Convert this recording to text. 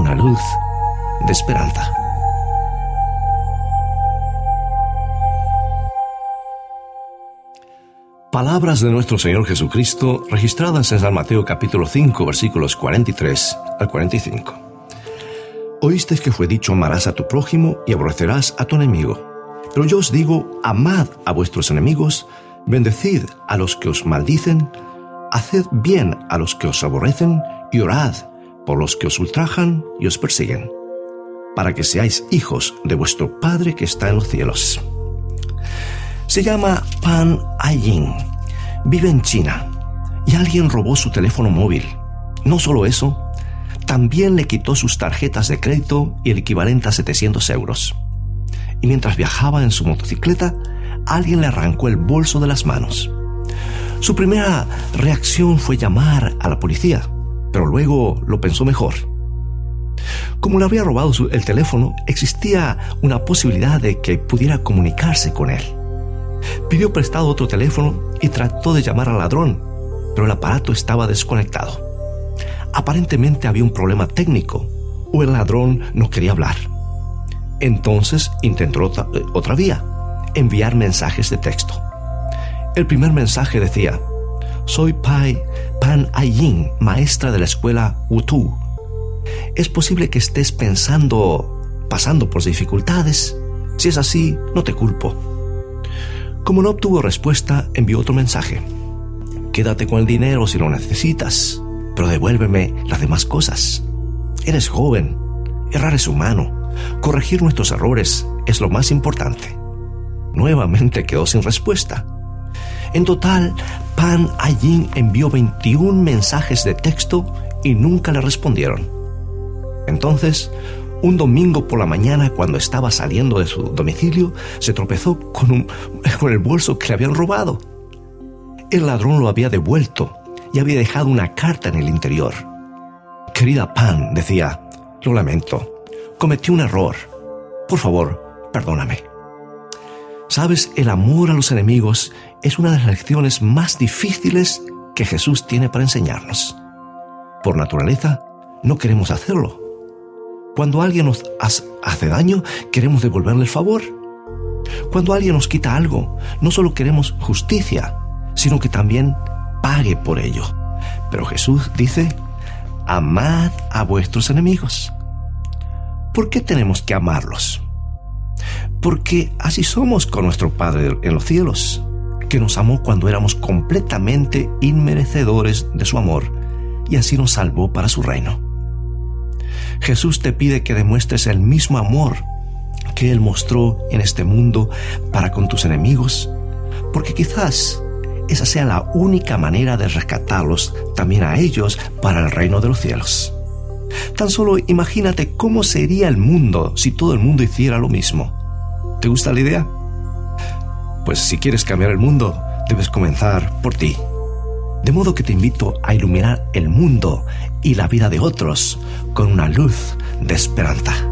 una luz de esperanza. Palabras de nuestro Señor Jesucristo registradas en San Mateo capítulo 5 versículos 43 al 45. Oísteis que fue dicho amarás a tu prójimo y aborrecerás a tu enemigo. Pero yo os digo, amad a vuestros enemigos, bendecid a los que os maldicen, haced bien a los que os aborrecen y orad por los que os ultrajan y os persiguen, para que seáis hijos de vuestro Padre que está en los cielos. Se llama Pan Ayin. Vive en China y alguien robó su teléfono móvil. No solo eso, también le quitó sus tarjetas de crédito y el equivalente a 700 euros. Y mientras viajaba en su motocicleta, alguien le arrancó el bolso de las manos. Su primera reacción fue llamar a la policía, pero luego lo pensó mejor. Como le había robado el teléfono, existía una posibilidad de que pudiera comunicarse con él. Pidió prestado otro teléfono y trató de llamar al ladrón, pero el aparato estaba desconectado. Aparentemente había un problema técnico o el ladrón no quería hablar. Entonces intentó otra, eh, otra vía, enviar mensajes de texto. El primer mensaje decía, soy Pai Pan Ayin, maestra de la escuela Wutu. Es posible que estés pensando, pasando por dificultades. Si es así, no te culpo. Como no obtuvo respuesta, envió otro mensaje. Quédate con el dinero si lo necesitas, pero devuélveme las demás cosas. Eres joven, errar es humano, corregir nuestros errores es lo más importante. Nuevamente quedó sin respuesta. En total, Pan Ayin envió 21 mensajes de texto y nunca le respondieron. Entonces, un domingo por la mañana, cuando estaba saliendo de su domicilio, se tropezó con, con el bolso que le habían robado. El ladrón lo había devuelto y había dejado una carta en el interior. Querida Pan, decía, lo lamento, cometí un error. Por favor, perdóname. Sabes, el amor a los enemigos es una de las lecciones más difíciles que Jesús tiene para enseñarnos. Por naturaleza, no queremos hacerlo. Cuando alguien nos hace daño, queremos devolverle el favor. Cuando alguien nos quita algo, no solo queremos justicia, sino que también pague por ello. Pero Jesús dice, amad a vuestros enemigos. ¿Por qué tenemos que amarlos? Porque así somos con nuestro Padre en los cielos, que nos amó cuando éramos completamente inmerecedores de su amor y así nos salvó para su reino. Jesús te pide que demuestres el mismo amor que Él mostró en este mundo para con tus enemigos, porque quizás esa sea la única manera de rescatarlos también a ellos para el reino de los cielos. Tan solo imagínate cómo sería el mundo si todo el mundo hiciera lo mismo. ¿Te gusta la idea? Pues si quieres cambiar el mundo, debes comenzar por ti. De modo que te invito a iluminar el mundo y la vida de otros con una luz de esperanza.